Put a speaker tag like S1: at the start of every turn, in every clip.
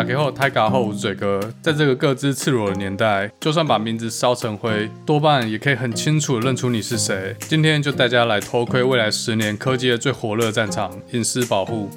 S1: 打开后，泰嘎后，我是嘴哥。在这个各自赤裸的年代，就算把名字烧成灰，多半也可以很清楚的认出你是谁。今天就带大家来偷窥未来十年科技的最火热战场——隐私保护。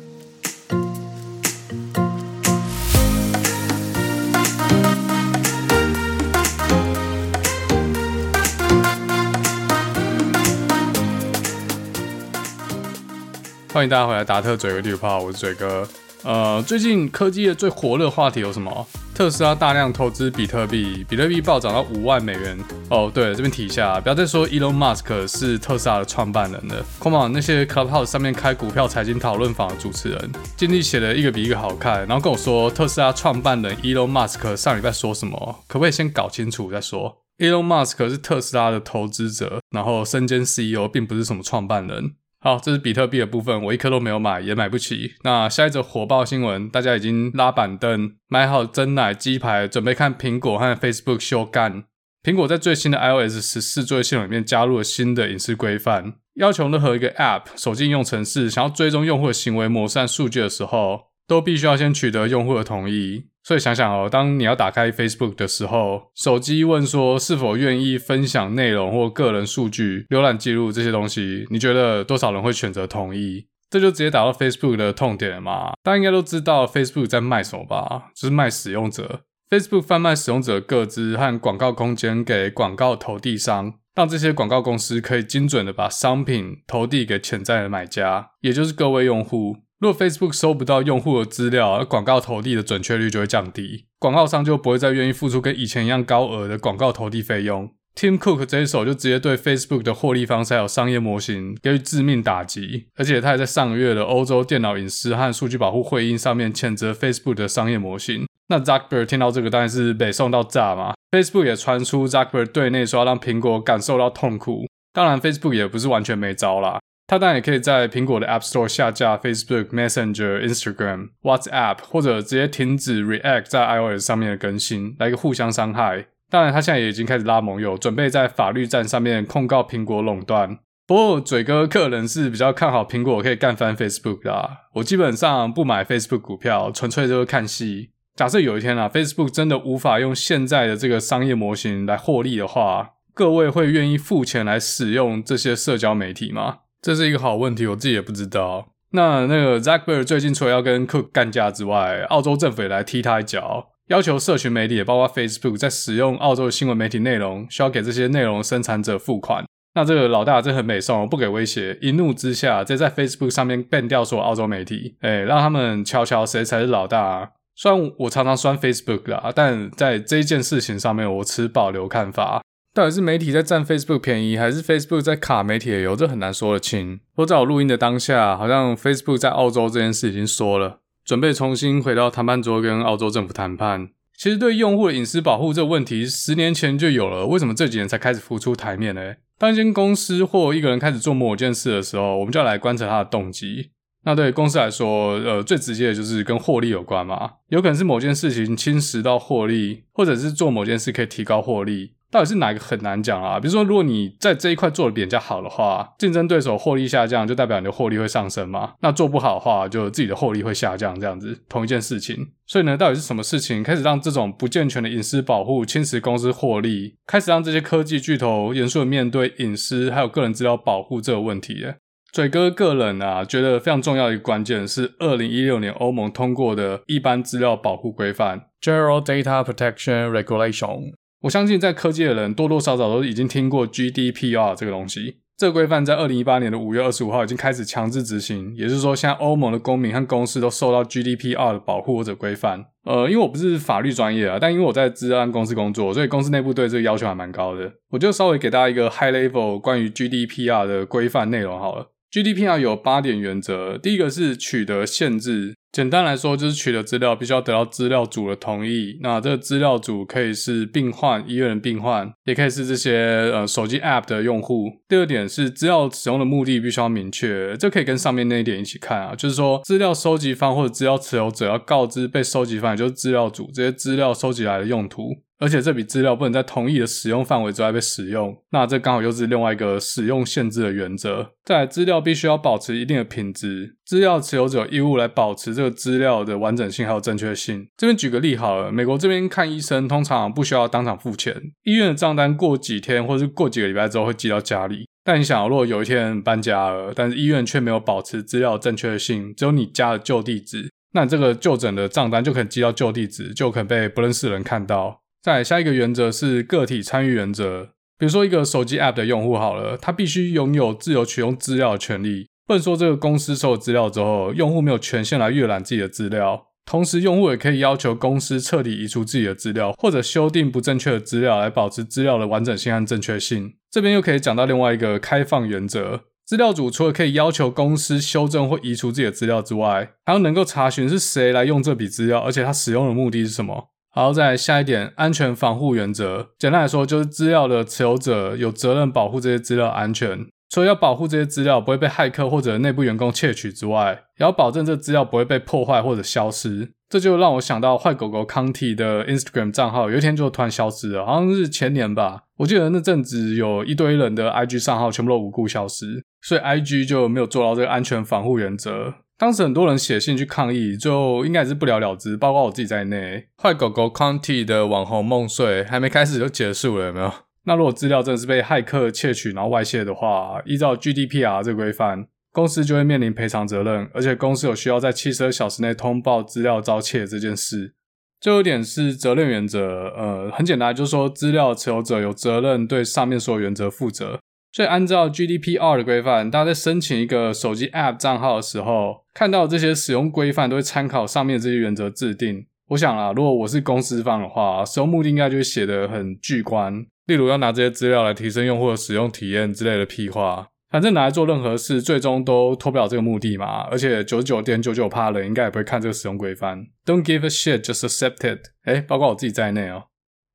S1: 欢迎大家回来，达特嘴哥绿泡，我是嘴哥。呃，最近科技的最火热话题有什么？特斯拉大量投资比特币，比特币暴涨到五万美元。哦，对了，这边提一下，不要再说 Elon Musk 是特斯拉的创办人了。Come on，那些 Clubhouse 上面开股票财经讨论房的主持人，经历写的一个比一个好看，然后跟我说特斯拉创办人 Elon Musk 上礼拜说什么，可不可以先搞清楚再说？Elon Musk 是特斯拉的投资者，然后身兼 CEO，并不是什么创办人。好，这是比特币的部分，我一颗都没有买，也买不起。那下一则火爆新闻，大家已经拉板凳，买好真奶、鸡排，准备看苹果和 Facebook 修干。苹果在最新的 iOS 十四作业系统里面加入了新的隐私规范，要求任何一个 App 手机应用程式想要追踪用户的行为模式和数据的时候，都必须要先取得用户的同意。所以想想哦，当你要打开 Facebook 的时候，手机问说是否愿意分享内容或个人数据、浏览记录这些东西，你觉得多少人会选择同意？这就直接打到 Facebook 的痛点了嘛？大家应该都知道 Facebook 在卖什么吧？就是卖使用者。Facebook 贩卖使用者个资和广告空间给广告投递商，让这些广告公司可以精准的把商品投递给潜在的买家，也就是各位用户。如果 Facebook 收不到用户的资料，而广告投递的准确率就会降低，广告商就不会再愿意付出跟以前一样高额的广告投递费用。Tim Cook 这一手就直接对 Facebook 的获利方式还有商业模型给予致命打击，而且他还在上个月的欧洲电脑隐私和数据保护会议上面谴责 Facebook 的商业模型。那 Zuckerberg 听到这个当然是被送到炸嘛，Facebook 也传出 Zuckerberg 对内说要让苹果感受到痛苦，当然 Facebook 也不是完全没招啦。他当然也可以在苹果的 App Store 下架 Facebook Messenger、Instagram、WhatsApp，或者直接停止 React 在 iOS 上面的更新，来个互相伤害。当然，他现在也已经开始拉盟友，准备在法律战上面控告苹果垄断。不过，嘴哥个人是比较看好苹果可以干翻 Facebook 的。我基本上不买 Facebook 股票，纯粹就是看戏。假设有一天啊，Facebook 真的无法用现在的这个商业模型来获利的话，各位会愿意付钱来使用这些社交媒体吗？这是一个好问题，我自己也不知道。那那个 Zuckerberg 最近除了要跟 Cook 干架之外，澳洲政府也来踢他一脚，要求社群媒体也包括 Facebook 在使用澳洲的新闻媒体内容，需要给这些内容生产者付款。那这个老大真很美颂，不给威胁，一怒之下，直接在 Facebook 上面 ban 掉所有澳洲媒体，哎，让他们瞧瞧谁才是老大。虽然我常常酸 Facebook 啦，但在这件事情上面，我持保留看法。到底是媒体在占 Facebook 便宜，还是 Facebook 在卡媒体的油？这很难说得清。不过在我录音的当下，好像 Facebook 在澳洲这件事已经说了，准备重新回到谈判桌跟澳洲政府谈判。其实对用户的隐私保护这个问题，十年前就有了，为什么这几年才开始浮出台面呢？当一间公司或一个人开始做某件事的时候，我们就要来观察他的动机。那对公司来说，呃，最直接的就是跟获利有关嘛，有可能是某件事情侵蚀到获利，或者是做某件事可以提高获利。到底是哪一个很难讲啊？比如说，如果你在这一块做的比较好的话，竞争对手获利下降，就代表你的获利会上升嘛？那做不好的话，就自己的获利会下降，这样子同一件事情。所以呢，到底是什么事情开始让这种不健全的隐私保护侵蚀公司获利，开始让这些科技巨头严肃的面对隐私还有个人资料保护这个问题呢？嘴哥个人啊，觉得非常重要的一个关键是二零一六年欧盟通过的一般资料保护规范 （General Data Protection Regulation）。我相信在科技的人多多少少都已经听过 GDPR 这个东西。这个规范在二零一八年的五月二十五号已经开始强制执行，也就是说，现在欧盟的公民和公司都受到 GDPR 的保护或者规范。呃，因为我不是法律专业啊，但因为我在资安公司工作，所以公司内部对这个要求还蛮高的。我就稍微给大家一个 high level 关于 GDPR 的规范内容好了。GDPR 有八点原则，第一个是取得限制。简单来说，就是取得资料必须要得到资料组的同意。那这个资料组可以是病患、医院的病患，也可以是这些呃手机 App 的用户。第二点是资料使用的目的必须要明确，这可以跟上面那一点一起看啊，就是说资料收集方或者资料持有者要告知被收集方，也就是资料组这些资料收集来的用途。而且这笔资料不能在同意的使用范围之外被使用，那这刚好又是另外一个使用限制的原则。再来，资料必须要保持一定的品质，资料持有者有义务来保持这个资料的完整性还有正确性。这边举个例好了，美国这边看医生通常不需要当场付钱，医院的账单过几天或是过几个礼拜之后会寄到家里。但你想，如果有一天搬家了，但是医院却没有保持资料正确性，只有你家的旧地址，那这个就诊的账单就可能寄到旧地址，就可能被不认识的人看到。再下一个原则是个体参与原则。比如说一个手机 App 的用户好了，他必须拥有自由取用资料的权利。不能说这个公司收了资料之后，用户没有权限来阅览自己的资料。同时，用户也可以要求公司彻底移除自己的资料，或者修订不正确的资料来保持资料的完整性和正确性。这边又可以讲到另外一个开放原则：资料主除了可以要求公司修正或移除自己的资料之外，还要能够查询是谁来用这笔资料，而且他使用的目的是什么。好，再来下一点，安全防护原则。简单来说，就是资料的持有者有责任保护这些资料安全。除了要保护这些资料不会被骇客或者内部员工窃取之外，也要保证这资料不会被破坏或者消失。这就让我想到坏狗狗康体的 Instagram 账号，有一天就突然消失了，好像是前年吧。我记得那阵子有一堆人的 IG 账号全部都无故消失，所以 IG 就没有做到这个安全防护原则。当时很多人写信去抗议，最后应该是不了了之，包括我自己在内。坏狗狗 county 的网红梦碎还没开始就结束了，有没有？那如果资料真的是被骇客窃取然后外泄的话，依照 GDPR 这个规范，公司就会面临赔偿责任，而且公司有需要在七十二小时内通报资料遭窃这件事。最后一点是责任原则，呃，很简单，就是说资料持有者有责任对上面所有原则负责。所以，按照 GDPR 的规范，大家在申请一个手机 App 账号的时候，看到这些使用规范都会参考上面这些原则制定。我想啊，如果我是公司方的话，使用目的应该就会写得很巨观，例如要拿这些资料来提升用户的使用体验之类的屁话。反正拿来做任何事，最终都脱不了这个目的嘛。而且九十九点九九趴人应该也不会看这个使用规范。Don't give a shit, just accept it。诶，包括我自己在内哦。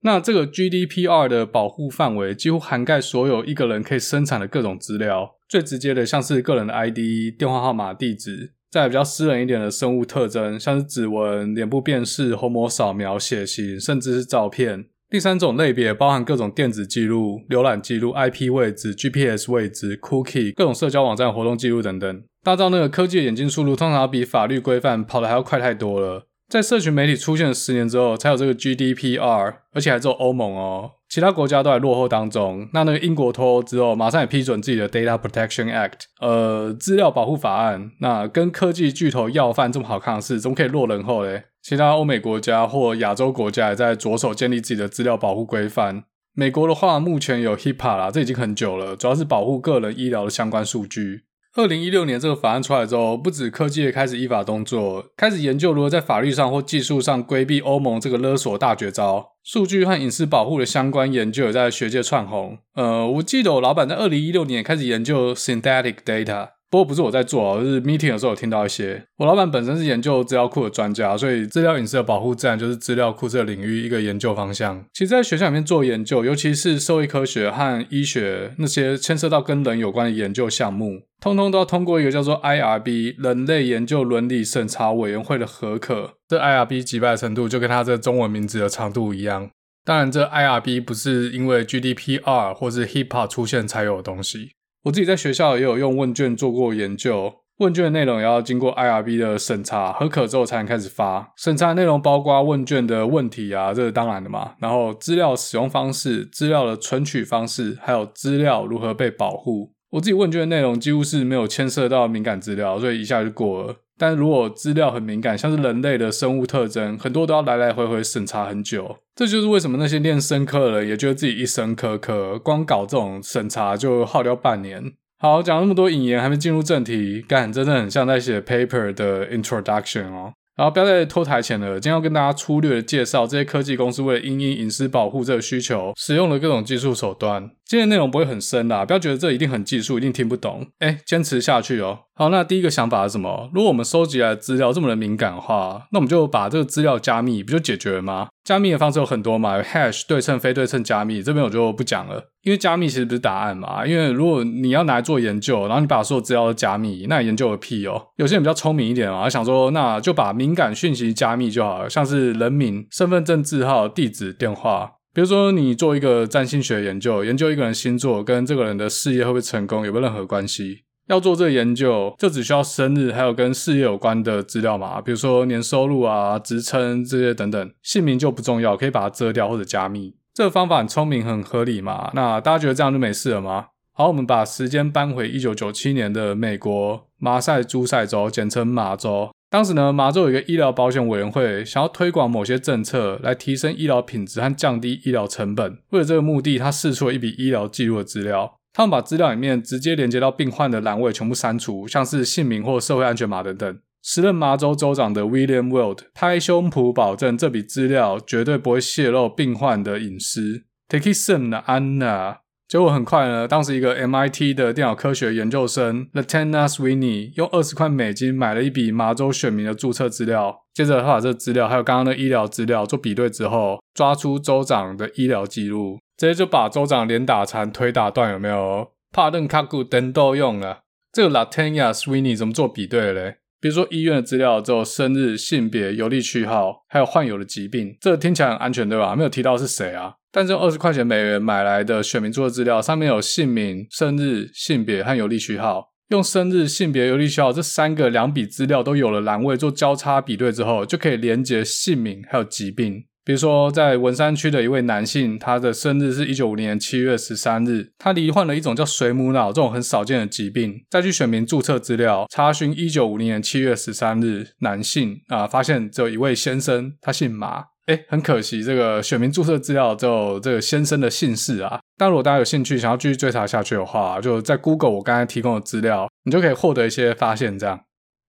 S1: 那这个 GDPR 的保护范围几乎涵盖所有一个人可以生产的各种资料，最直接的像是个人的 ID、电话号码、地址；再比较私人一点的生物特征，像是指纹、脸部辨识、虹膜扫描、血型，甚至是照片。第三种类别包含各种电子记录、浏览记录、IP 位置、GPS 位置、Cookie、各种社交网站活动记录等等。大到那个科技的演进速度，通常比法律规范跑得还要快太多了。在社群媒体出现了十年之后，才有这个 GDPR，而且还只有欧盟哦，其他国家都还落后当中。那那个英国脱欧之后，马上也批准自己的 Data Protection Act，呃，资料保护法案。那跟科技巨头要饭这么好看的事，怎么可以落人后嘞？其他欧美国家或亚洲国家也在着手建立自己的资料保护规范。美国的话，目前有 HIPAA 啦，这已经很久了，主要是保护个人医疗的相关数据。二零一六年这个法案出来之后，不止科技也开始依法动作，开始研究如何在法律上或技术上规避欧盟这个勒索大绝招。数据和隐私保护的相关研究也在学界窜红。呃，我记得我老板在二零一六年开始研究 synthetic data。不过不是我在做哦，就是 meeting 的时候有听到一些。我老板本身是研究资料库的专家，所以资料隐私的保护自然就是资料库这个领域一个研究方向。其实，在学校里面做研究，尤其是社会科学和医学那些牵涉到跟人有关的研究项目，通通都要通过一个叫做 IRB 人类研究伦理审查委员会的核可。这 IRB 击败的程度就跟它这中文名字的长度一样。当然，这 IRB 不是因为 GDPR 或是 HIPAA 出现才有的东西。我自己在学校也有用问卷做过研究，问卷的内容也要经过 IRB 的审查，合可之后才能开始发。审查内容包括问卷的问题啊，这是当然的嘛。然后资料使用方式、资料的存取方式，还有资料如何被保护。我自己问卷的内容几乎是没有牵涉到敏感资料，所以一下就过了。但如果资料很敏感，像是人类的生物特征，很多都要来来回回审查很久。这就是为什么那些练生科的人也觉得自己一生科科，光搞这种审查就耗掉半年。好，讲那么多引言，还没进入正题，干，真的很像在写 paper 的 introduction 哦。然后不要再拖台前了，今天要跟大家粗略的介绍这些科技公司为了因应隐私保护这个需求，使用了各种技术手段。今天内容不会很深啦，不要觉得这一定很技术，一定听不懂。哎，坚持下去哦。好，那第一个想法是什么？如果我们收集来的资料这么的敏感的话，那我们就把这个资料加密，不就解决了吗？加密的方式有很多嘛，有 hash 对称、非对称加密，这边我就不讲了，因为加密其实不是答案嘛。因为如果你要拿来做研究，然后你把所有资料都加密，那你研究个屁哦。有些人比较聪明一点啊，想说那就把敏感讯息加密就好了，像是人名、身份证字号、地址、电话。比如说你做一个占星学研究，研究一个人星座跟这个人的事业会不会成功有没有任何关系？要做这个研究，就只需要生日，还有跟事业有关的资料嘛，比如说年收入啊、职称这些等等，姓名就不重要，可以把它遮掉或者加密。这个方法很聪明，很合理嘛。那大家觉得这样就没事了吗？好，我们把时间搬回一九九七年的美国马赛诸塞州，简称马州。当时呢，马州有一个医疗保险委员会，想要推广某些政策来提升医疗品质和降低医疗成本。为了这个目的，他试出了一笔医疗记录的资料。他们把资料里面直接连接到病患的栏位全部删除，像是姓名或社会安全码等等。时任麻州州长的 William Weld 拍胸脯保证这笔资料绝对不会泄露病患的隐私。Take it some 的 Anna，结果很快呢，当时一个 MIT 的电脑科学研究生 l a t e n a Sweeney 用二十块美金买了一笔麻州选民的注册资料，接着他把这资料还有刚刚的医疗资料做比对之后，抓出州长的医疗记录。直接就把州长脸打残、腿打断，有没有？帕顿卡古登都用了。这个 Latanya Sweeney 怎么做比对嘞？比如说医院的资料只有生日、性别、邮递区号，还有患有的疾病。这个听起来很安全，对吧？没有提到是谁啊？但是二十块钱美元买来的选民注册资料，上面有姓名、生日、性别和邮递区号。用生日、性别、邮递区号这三个两笔资料都有了栏位做交叉比对之后，就可以连接姓名还有疾病。比如说，在文山区的一位男性，他的生日是一九五零年七月十三日，他罹患了一种叫水母脑这种很少见的疾病。再去选民注册资料，查询一九五零年七月十三日男性啊，发现只有一位先生，他姓马。诶，很可惜，这个选民注册资料只有这个先生的姓氏啊。但如果大家有兴趣想要继续追查下去的话，就在 Google 我刚才提供的资料，你就可以获得一些发现，这样。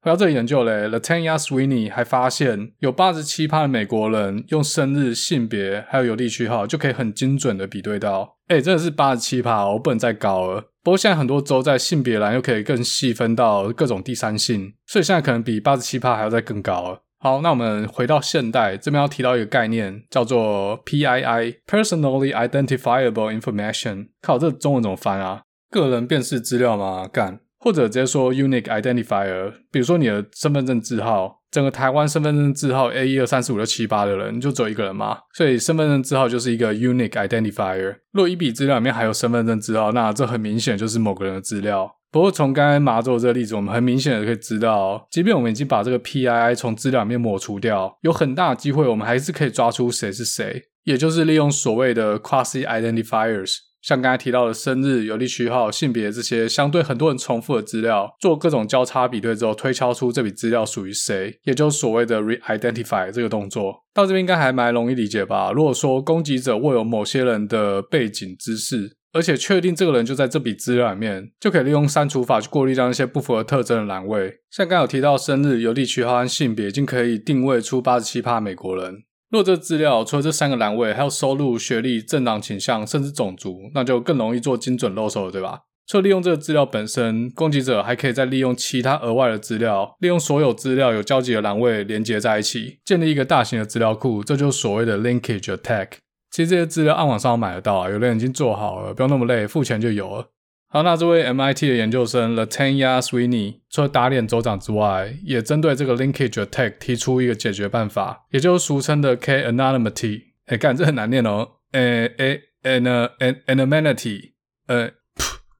S1: 回到这个研究嘞，Latanya Sweeney 还发现有八十七趴的美国人用生日、性别还有邮递区号就可以很精准的比对到，诶，真的是八十七趴哦，不能再高了。不过现在很多州在性别栏又可以更细分到各种第三性，所以现在可能比八十七趴还要再更高了。好，那我们回到现代，这边要提到一个概念叫做 PII（Personally Identifiable Information）。靠，这中文怎么翻啊？个人辨识资料吗？干。或者直接说 unique identifier，比如说你的身份证字号，整个台湾身份证字号 A 一二三四五六七八的人你就只有一个人嘛，所以身份证字号就是一个 unique identifier。若一笔资料里面还有身份证字号，那这很明显就是某个人的资料。不过从刚才麻州这个例子，我们很明显的可以知道，即便我们已经把这个 PII 从资料里面抹除掉，有很大的机会我们还是可以抓出谁是谁，也就是利用所谓的 quasi identifiers。像刚才提到的生日、邮递区号、性别这些相对很多人重复的资料，做各种交叉比对之后，推敲出这笔资料属于谁，也就是所谓的 re-identify 这个动作。到这边应该还蛮容易理解吧？如果说攻击者握有某些人的背景知识，而且确定这个人就在这笔资料里面，就可以利用删除法去过滤掉那些不符合特征的栏位。像刚有提到生日、邮递区号和性别，已经可以定位出八十七趴美国人。若这资料除了这三个栏位，还有收入、学历、政党倾向，甚至种族，那就更容易做精准漏搜了，对吧？除了利用这个资料本身，攻击者还可以再利用其他额外的资料，利用所有资料有交集的栏位连接在一起，建立一个大型的资料库，这就是所谓的 linkage attack。其实这些资料暗网上买得到啊，有的人已经做好了，不用那么累，付钱就有了。好，那这位 MIT 的研究生 Latanya Sweeney 除了打脸州长之外，也针对这个 linkage attack 提出一个解决办法，也就是俗称的 K-anonymity。哎，干，这很难念哦。诶诶，an anonymity，呃，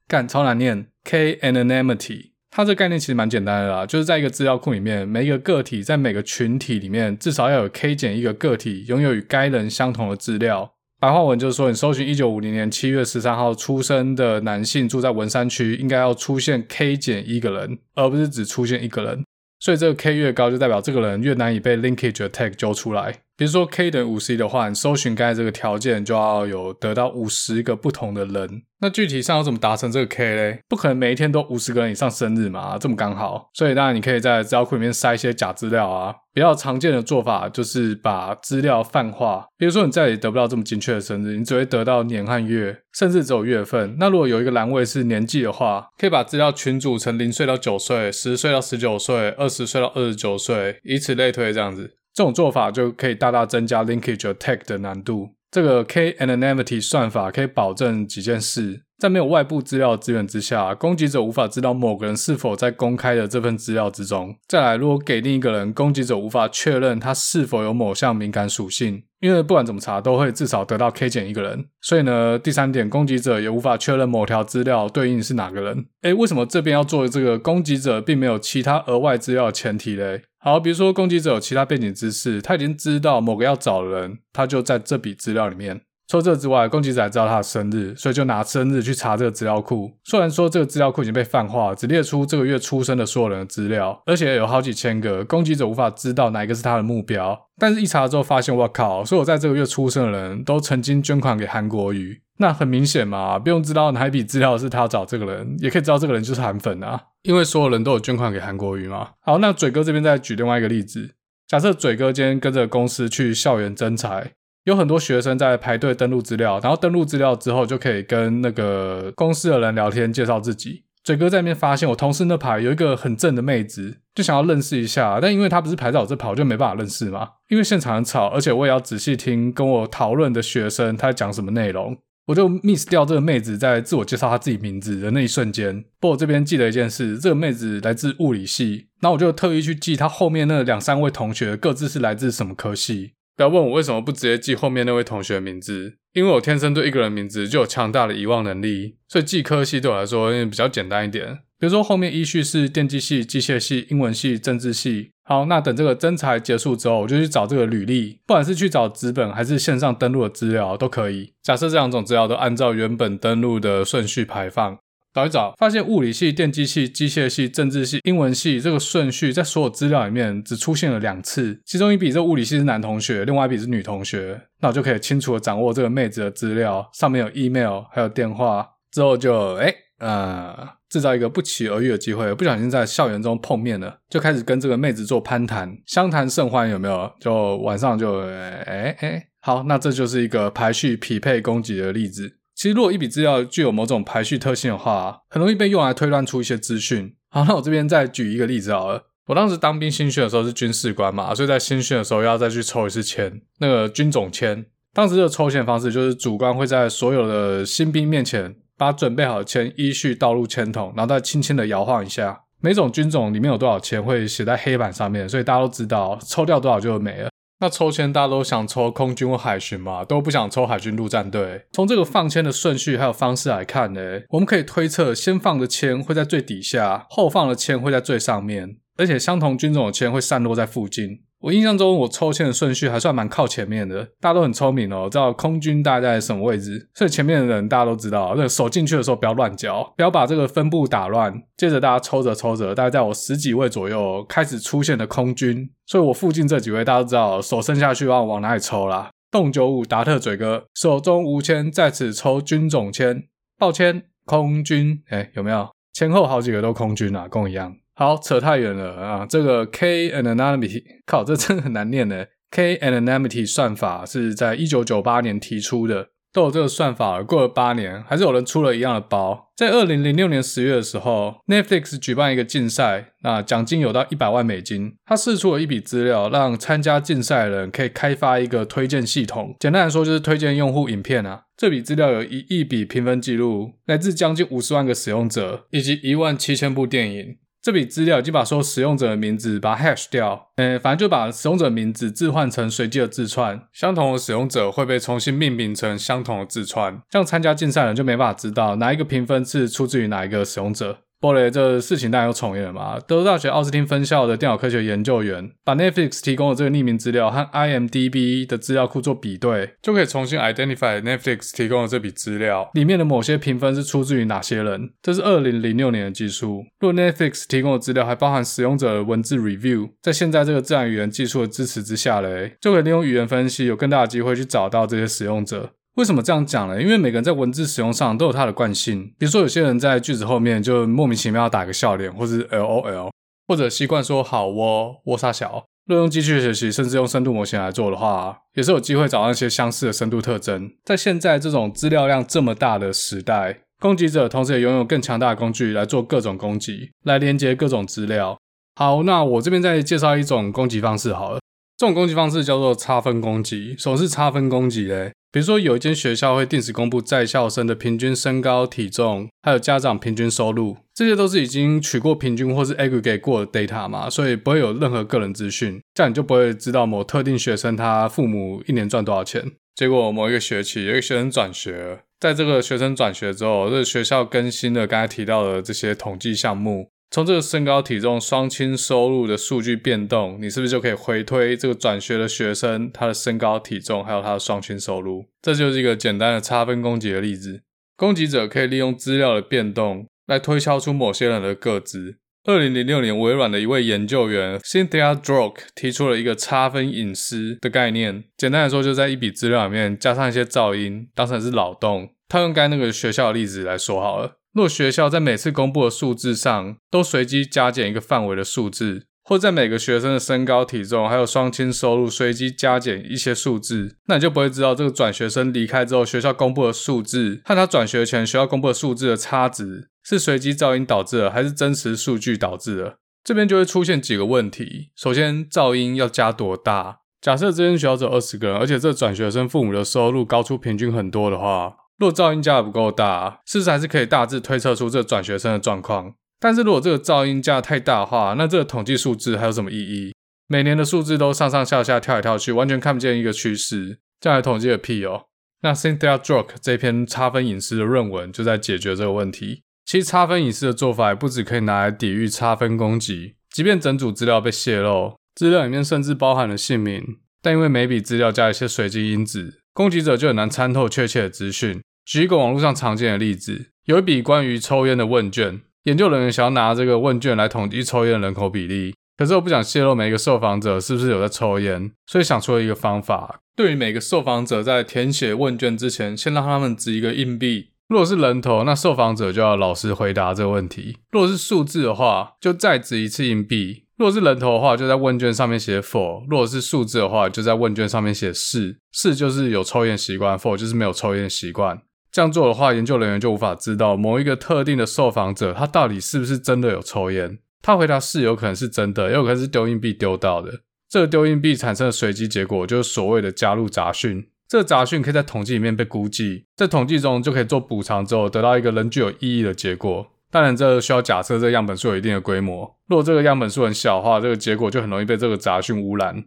S1: 干，超难念。K-anonymity，它这概念其实蛮简单的啦，就是在一个资料库里面，每一个个体在每个群体里面，至少要有 K 减一个个体拥有与该人相同的资料。白话文就是说，你搜寻一九五零年七月十三号出生的男性住在文山区，应该要出现 K 减一个人，而不是只出现一个人。所以这个 K 越高，就代表这个人越难以被 linkage attack 揪出来。比如说 K 等于五十一的话，你搜寻刚才这个条件就要有得到五十个不同的人。那具体上要怎么达成这个 K 嘞？不可能每一天都五十个人以上生日嘛，这么刚好。所以当然你可以在资料库里面塞一些假资料啊。比较常见的做法就是把资料泛化。比如说你再也得不到这么精确的生日，你只会得到年和月，甚至只有月份。那如果有一个栏位是年纪的话，可以把资料群组成零岁到九岁、十岁到十九岁、二十岁到二十九岁，以此类推这样子。这种做法就可以大大增加 linkage attack 的难度。这个 K-anonymity 算法可以保证几件事。在没有外部资料资源之下，攻击者无法知道某个人是否在公开的这份资料之中。再来，如果给另一个人，攻击者无法确认他是否有某项敏感属性，因为不管怎么查，都会至少得到 K 减一个人。所以呢，第三点，攻击者也无法确认某条资料对应是哪个人。诶，为什么这边要做这个攻击者并没有其他额外资料的前提嘞？好，比如说攻击者有其他背景知识，他已经知道某个要找的人，他就在这笔资料里面。除了这之外，攻击者还知道他的生日，所以就拿生日去查这个资料库。虽然说这个资料库已经被泛化，只列出这个月出生的所有人的资料，而且有好几千个，攻击者无法知道哪一个是他的目标。但是，一查之后发现，我靠，所有在这个月出生的人都曾经捐款给韩国瑜。那很明显嘛，不用知道哪一笔资料是他找这个人，也可以知道这个人就是韩粉啊，因为所有人都有捐款给韩国瑜嘛。好，那嘴哥这边再举另外一个例子，假设嘴哥今天跟着公司去校园征才。有很多学生在排队登录资料，然后登录资料之后就可以跟那个公司的人聊天，介绍自己。嘴哥在那边发现我同事那排有一个很正的妹子，就想要认识一下，但因为她不是排在我这排，我就没办法认识嘛。因为现场很吵，而且我也要仔细听跟我讨论的学生他在讲什么内容，我就 miss 掉这个妹子在自我介绍她自己名字的那一瞬间。不过我这边记得一件事，这个妹子来自物理系，那我就特意去记她后面那两三位同学各自是来自什么科系。不要问我为什么不直接记后面那位同学名字，因为我天生对一个人名字就有强大的遗忘能力，所以记科系对我来说比较简单一点。比如说后面依序是电机系、机械系、英文系、政治系。好，那等这个征才结束之后，我就去找这个履历，不管是去找纸本还是线上登录的资料都可以。假设这两种资料都按照原本登录的顺序排放。找一找，发现物理系、电机系、机械系、政治系、英文系这个顺序在所有资料里面只出现了两次，其中一笔这物理系是男同学，另外一笔是女同学，那我就可以清楚的掌握这个妹子的资料，上面有 email 还有电话，之后就诶呃制造一个不期而遇的机会，不小心在校园中碰面了，就开始跟这个妹子做攀谈，相谈甚欢，有没有？就晚上就诶诶好，那这就是一个排序匹配攻击的例子。其实，如果一笔资料具有某种排序特性的话，很容易被用来推断出一些资讯。好，那我这边再举一个例子好了。我当时当兵新训的时候是军士官嘛，所以在新训的时候要再去抽一次签，那个军种签。当时的抽签方式就是主官会在所有的新兵面前把准备好的签依序倒入签筒，然后再轻轻的摇晃一下。每种军种里面有多少签会写在黑板上面，所以大家都知道抽掉多少就没了。那抽签大家都想抽空军或海巡嘛，都不想抽海军陆战队。从这个放签的顺序还有方式来看呢，我们可以推测，先放的签会在最底下，后放的签会在最上面，而且相同军种的签会散落在附近。我印象中，我抽签的顺序还算蛮靠前面的，大家都很聪明哦，知道空军大概在什么位置，所以前面的人大家都知道，那手进去的时候不要乱交，不要把这个分布打乱。接着大家抽着抽着，大概在我十几位左右开始出现了空军，所以我附近这几位大家都知道，手伸下去要往哪里抽啦。洞九五达特嘴哥手中无签，在此抽军种签，抱歉，空军，哎，有没有？前后好几个都空军啊，跟我一样。好，扯太远了啊！这个 K-anonymity，靠，这真的很难念呢。K-anonymity 算法是在一九九八年提出的，都有这个算法了，过了八年，还是有人出了一样的包。在二零零六年十月的时候，Netflix 举办一个竞赛，那奖金有到一百万美金。他释出了一笔资料，让参加竞赛的人可以开发一个推荐系统。简单来说，就是推荐用户影片啊。这笔资料有一亿笔评分记录，来自将近五十万个使用者，以及一万七千部电影。这笔资料已经把所有使用者的名字把它 hash 掉，嗯，反正就把使用者名字置换成随机的字串，相同的使用者会被重新命名成相同的字串，这样参加竞赛的人就没办法知道哪一个评分是出自于哪一个使用者。波雷，这事情当然又重演了嘛？德州大学奥斯汀分校的电脑科学研究员把 Netflix 提供的这个匿名资料和 IMDB 的资料库做比对，就可以重新 identify Netflix 提供的这笔资料里面的某些评分是出自于哪些人。这是二零零六年的技术。若 Netflix 提供的资料还包含使用者的文字 review，在现在这个自然语言技术的支持之下嘞，就可以利用语言分析，有更大的机会去找到这些使用者。为什么这样讲呢？因为每个人在文字使用上都有他的惯性。比如说，有些人在句子后面就莫名其妙打个笑脸，或是 LOL，或者习惯说好窝窝沙小。若用机器学习，甚至用深度模型来做的话，也是有机会找到一些相似的深度特征。在现在这种资料量这么大的时代，攻击者同时也拥有更强大的工具来做各种攻击，来连接各种资料。好，那我这边再介绍一种攻击方式好了。这种攻击方式叫做差分攻击。什么是差分攻击嘞？比如说，有一间学校会定时公布在校生的平均身高、体重，还有家长平均收入，这些都是已经取过平均或是 aggregate 过的 data 嘛，所以不会有任何个人资讯，这样你就不会知道某特定学生他父母一年赚多少钱。结果某一个学期有一个学生转学，在这个学生转学之后，这个学校更新了刚才提到的这些统计项目。从这个身高、体重、双亲收入的数据变动，你是不是就可以回推这个转学的学生他的身高、体重，还有他的双亲收入？这就是一个简单的差分攻击的例子。攻击者可以利用资料的变动来推敲出某些人的个资。二零零六年，微软的一位研究员 Cynthia Drock 提出了一个差分隐私的概念。简单来说，就在一笔资料里面加上一些噪音，当成是脑洞。他用刚那个学校的例子来说好了。若学校在每次公布的数字上都随机加减一个范围的数字，或在每个学生的身高、体重还有双亲收入随机加减一些数字，那你就不会知道这个转学生离开之后学校公布的数字和他转学前学校公布的数字的差值是随机噪音导致的，还是真实数据导致的。这边就会出现几个问题。首先，噪音要加多大？假设这间学校只有二十个人，而且这转学生父母的收入高出平均很多的话。若噪音加的不够大，事实还是可以大致推测出这个转学生的状况。但是如果这个噪音加太大的话，那这个统计数字还有什么意义？每年的数字都上上下下跳来跳去，完全看不见一个趋势，这样来统计个屁哦！那 Cynthia Drock 这篇差分隐私的论文就在解决这个问题。其实差分隐私的做法也不只可以拿来抵御差分攻击，即便整组资料被泄露，资料里面甚至包含了姓名，但因为每笔资料加一些随机因子，攻击者就很难参透确切的资讯。举一个网络上常见的例子，有一笔关于抽烟的问卷，研究人员想要拿这个问卷来统计抽烟的人口比例，可是我不想泄露每一个受访者是不是有在抽烟，所以想出了一个方法，对于每个受访者在填写问卷之前，先让他们掷一个硬币，如果是人头，那受访者就要老实回答这个问题；如果是数字的话，就再掷一次硬币；如果是人头的话，就在问卷上面写否；如果是数字的话，就在问卷上面写是，是就是有抽烟习惯，否就是没有抽烟习惯。这样做的话，研究人员就无法知道某一个特定的受访者他到底是不是真的有抽烟。他回答是，有可能是真的，也有可能是丢硬币丢到的。这个丢硬币产生的随机结果就是所谓的加入杂讯。这个杂讯可以在统计里面被估计，在统计中就可以做补偿之后得到一个仍具有意义的结果。当然，这需要假设这个样本数有一定的规模。如果这个样本数很小的话，这个结果就很容易被这个杂讯污染。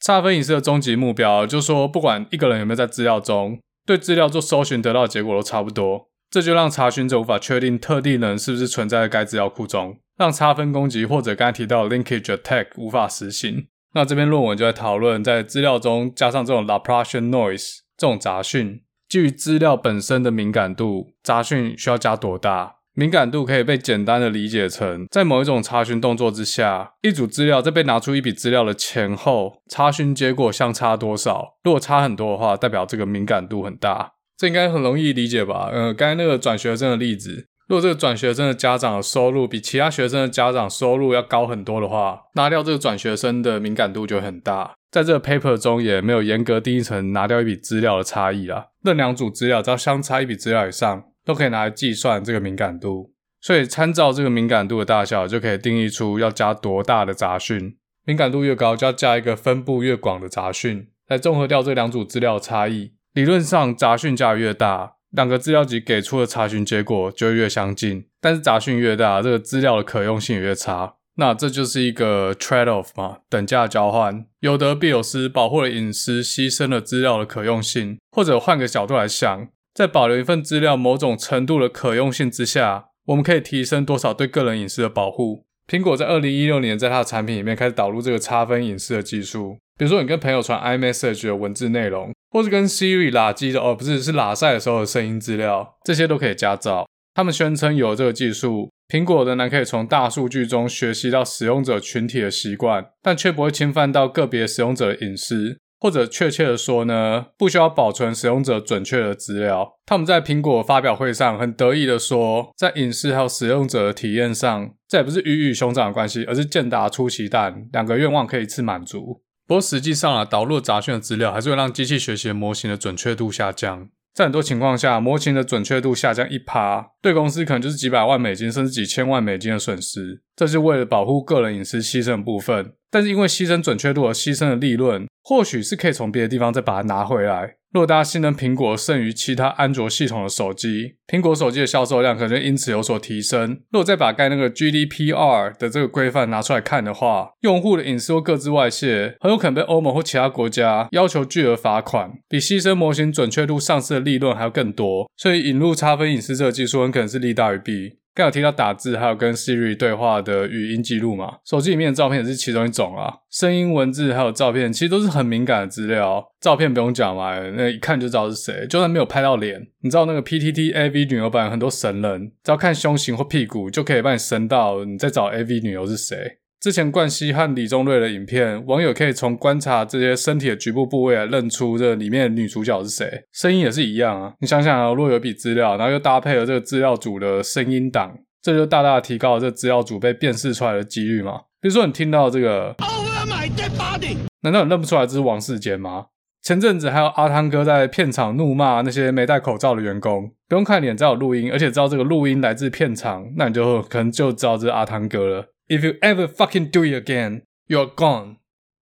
S1: 差分隐私的终极目标就是说，不管一个人有没有在资料中。对资料做搜寻得到的结果都差不多，这就让查询者无法确定特定人是不是存在该资料库中，让差分攻击或者刚才提到的 linkage attack 无法实行。那这篇论文就在讨论，在资料中加上这种 Laplacian noise 这种杂讯，基于资料本身的敏感度，杂讯需要加多大？敏感度可以被简单的理解成，在某一种查询动作之下，一组资料在被拿出一笔资料的前后，查询结果相差多少？如果差很多的话，代表这个敏感度很大。这应该很容易理解吧？呃，刚才那个转学生的例子，如果这个转学生的家长的收入比其他学生的家长收入要高很多的话，拿掉这个转学生的敏感度就很大。在这个 paper 中也没有严格定义成拿掉一笔资料的差异啦。任两组资料只要相差一笔资料以上。都可以拿来计算这个敏感度，所以参照这个敏感度的大小，就可以定义出要加多大的杂讯。敏感度越高，就要加一个分布越广的杂讯，来综合掉这两组资料的差异。理论上，杂讯加越大，两个资料集给出的查询结果就越相近。但是杂讯越大，这个资料的可用性也越差。那这就是一个 trade-off 嘛，等价交换，有得必有失，保护了隐私，牺牲了资料的可用性。或者换个角度来想。在保留一份资料某种程度的可用性之下，我们可以提升多少对个人隐私的保护？苹果在二零一六年在它的产品里面开始导入这个差分隐私的技术。比如说，你跟朋友传 iMessage 的文字内容，或是跟 Siri 喇机的哦，不是，是拉赛的时候的声音资料，这些都可以加噪。他们宣称有这个技术，苹果仍然可以从大数据中学习到使用者群体的习惯，但却不会侵犯到个别使用者的隐私。或者确切的说呢，不需要保存使用者准确的资料。他们在苹果发表会上很得意的说，在隐私还有使用者的体验上，这也不是鱼与熊掌的关系，而是健达出奇蛋，两个愿望可以一次满足。不过实际上啊，导入杂讯的资料还是会让机器学习模型的准确度下降。在很多情况下，模型的准确度下降一趴，对公司可能就是几百万美金甚至几千万美金的损失。这是为了保护个人隐私牺牲的部分。但是因为牺牲准确度而牺牲的利润，或许是可以从别的地方再把它拿回来。如果大家信任苹果胜于其他安卓系统的手机，苹果手机的销售量可能因此有所提升。如果再把该那个 GDPR 的这个规范拿出来看的话，用户的隐私或各自外泄，很有可能被欧盟或其他国家要求巨额罚款，比牺牲模型准确度丧失的利润还要更多。所以引入差分隐私这个技术，很可能是利大于弊。刚有提到打字，还有跟 Siri 对话的语音记录嘛？手机里面的照片也是其中一种啊。声音、文字还有照片，其实都是很敏感的资料。照片不用讲嘛，那一看就知道是谁。就算没有拍到脸，你知道那个 PTT AV 女友版很多神人，只要看胸型或屁股，就可以帮你神到你在找 AV 女友是谁。之前冠希和李宗瑞的影片，网友可以从观察这些身体的局部部位来认出这里面的女主角是谁。声音也是一样啊，你想想啊，如果有笔资料，然后又搭配了这个资料组的声音档，这就大大提高了这资料组被辨识出来的几率嘛。比如说你听到这个，Over my dead body，难道你认不出来这是王世坚吗？前阵子还有阿汤哥在片场怒骂那些没戴口罩的员工，不用看脸，只要有录音，而且知道这个录音来自片场，那你就可能就知道这是阿汤哥了。If you ever fucking do it again, you're gone.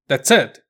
S1: That's it.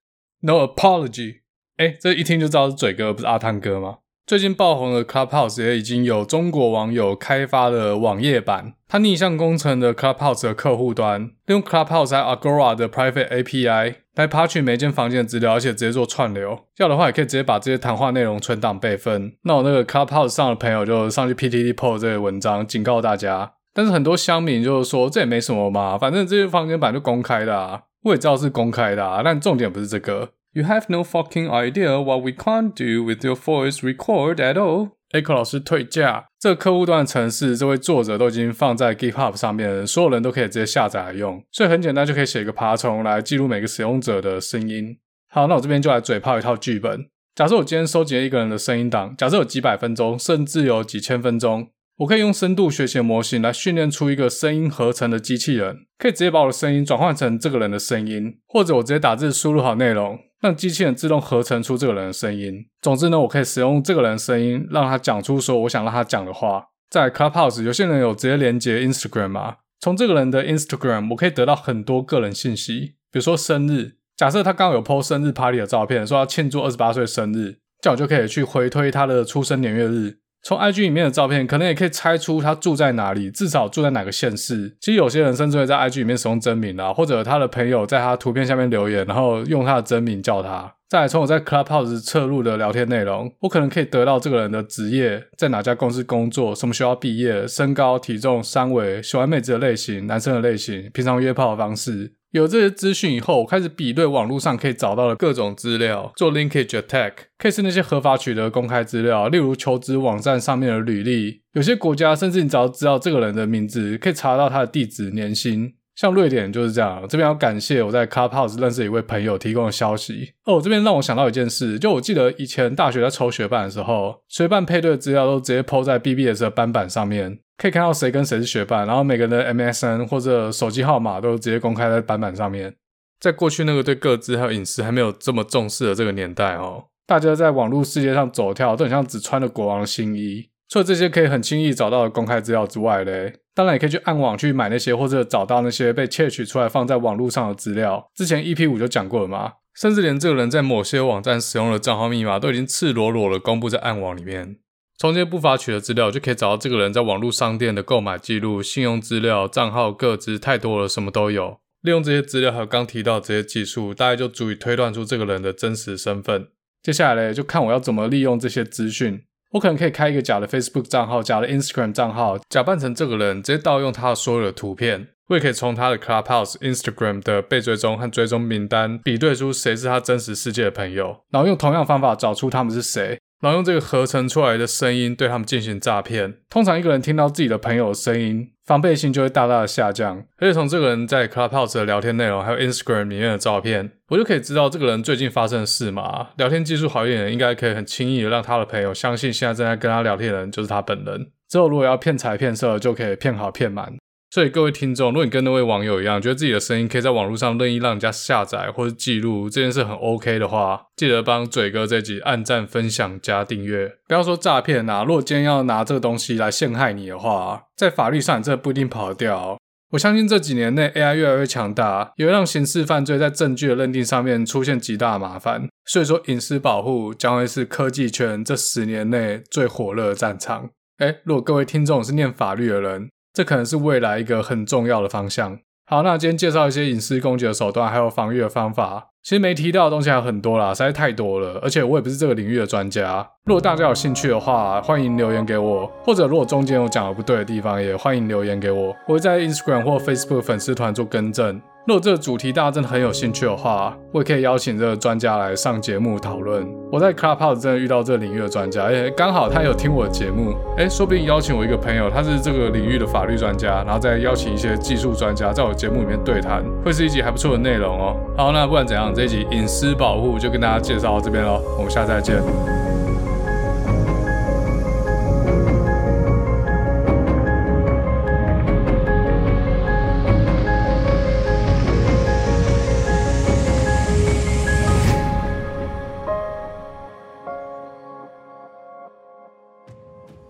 S1: No apology. 诶，这一听就知道是嘴哥，不是阿汤哥吗？最近爆红的 Clubhouse 也已经有中国网友开发了网页版，它逆向工程的 Clubhouse 的客户端，利用 Clubhouse 和 Agora 的 Private API 来爬取每间房间的资料，而且直接做串流。要的话，也可以直接把这些谈话内容存档备份。那我那个 Clubhouse 上的朋友就上去 PTT PO 这个文章，警告大家。但是很多乡民就是说，这也没什么嘛，反正这些房间本来就公开的啊，我也知道是公开的啊，但重点不是这个。You have no fucking idea what we can't do with your voice record at all。Echo 老师退驾，这个客户端的程式，这位作者都已经放在 GitHub 上面，所有人都可以直接下载来用，所以很简单就可以写一个爬虫来记录每个使用者的声音。好，那我这边就来嘴炮一套剧本。假设我今天收集了一个人的声音档，假设有几百分钟，甚至有几千分钟。我可以用深度学习模型来训练出一个声音合成的机器人，可以直接把我的声音转换成这个人的声音，或者我直接打字输入好内容，让机器人自动合成出这个人的声音。总之呢，我可以使用这个人的声音，让他讲出说我想让他讲的话。在 Clubhouse，有些人有直接连接 Instagram 嘛，从这个人的 Instagram，我可以得到很多个人信息，比如说生日。假设他刚好有 po 生日 party 的照片，说要庆祝二十八岁生日，这样我就可以去回推他的出生年月日。从 IG 里面的照片，可能也可以猜出他住在哪里，至少住在哪个县市。其实有些人甚至会在 IG 里面使用真名啊，或者他的朋友在他图片下面留言，然后用他的真名叫他。再来从我在 Clubhouse 侧录的聊天内容，我可能可以得到这个人的职业，在哪家公司工作，什么学校毕业，身高、体重、三围，喜欢妹子的类型，男生的类型，平常约炮的方式。有这些资讯以后，我开始比对网络上可以找到的各种资料，做 linkage attack，可以是那些合法取得公开资料，例如求职网站上面的履历。有些国家甚至你只要知道这个人的名字，可以查到他的地址、年薪。像瑞典就是这样。这边要感谢我在 Clubhouse 认识一位朋友提供的消息。哦，这边让我想到一件事，就我记得以前大学在抽学伴的时候，学伴配对的资料都直接抛在 BBS 的班板上面。可以看到谁跟谁是学伴，然后每个人的 MSN 或者手机号码都直接公开在板板上面。在过去那个对个资还有隐私还没有这么重视的这个年代哦，大家在网络世界上走跳都很像只穿了国王的新衣。除了这些可以很轻易找到的公开资料之外嘞，当然也可以去暗网去买那些或者找到那些被窃取出来放在网络上的资料。之前 EP 五就讲过了嘛，甚至连这个人在某些网站使用的账号密码都已经赤裸裸的公布在暗网里面。从这些不法取得资料，就可以找到这个人在网络商店的购买记录、信用资料、账号个资，太多了，什么都有。利用这些资料还有刚提到的这些技术，大概就足以推断出这个人的真实身份。接下来呢，就看我要怎么利用这些资讯。我可能可以开一个假的 Facebook 账号、假的 Instagram 账号，假扮成这个人，直接盗用他所有的图片。我也可以从他的 Clubhouse、Instagram 的被追踪和追踪名单，比对出谁是他真实世界的朋友，然后用同样方法找出他们是谁。然后用这个合成出来的声音对他们进行诈骗。通常一个人听到自己的朋友的声音，防备心就会大大的下降。而且从这个人在 Clubhouse 的聊天内容，还有 Instagram 里面的照片，我就可以知道这个人最近发生的事嘛。聊天技术好一点的，应该可以很轻易的让他的朋友相信现在正在跟他聊天的人就是他本人。之后如果要骗财骗色，就可以骗好骗满。所以各位听众，如果你跟那位网友一样，觉得自己的声音可以在网络上任意让人家下载或者记录，这件事很 OK 的话，记得帮嘴哥这集按赞、分享、加订阅。不要说诈骗啊，如果今天要拿这个东西来陷害你的话，在法律上你真的不一定跑得掉。我相信这几年内 AI 越来越强大，也会让刑事犯罪在证据的认定上面出现极大的麻烦。所以说，隐私保护将会是科技圈这十年内最火热的战场。诶，如果各位听众是念法律的人，这可能是未来一个很重要的方向。好，那今天介绍一些隐私攻击的手段，还有防御的方法。其实没提到的东西还有很多啦，实在太多了，而且我也不是这个领域的专家。如果大家有兴趣的话，欢迎留言给我，或者如果中间有讲的不对的地方，也欢迎留言给我，我会在 Instagram 或 Facebook 粉丝团做更正。如果这个主题大家真的很有兴趣的话，我也可以邀请这个专家来上节目讨论。我在 Clubhouse 真的遇到这个领域的专家，诶，刚好他有听我的节目，诶，说不定邀请我一个朋友，他是这个领域的法律专家，然后再邀请一些技术专家在我节目里面对谈，会是一集还不错的内容哦。好，那不管怎样，这一集隐私保护就跟大家介绍到这边喽，我们下次再见。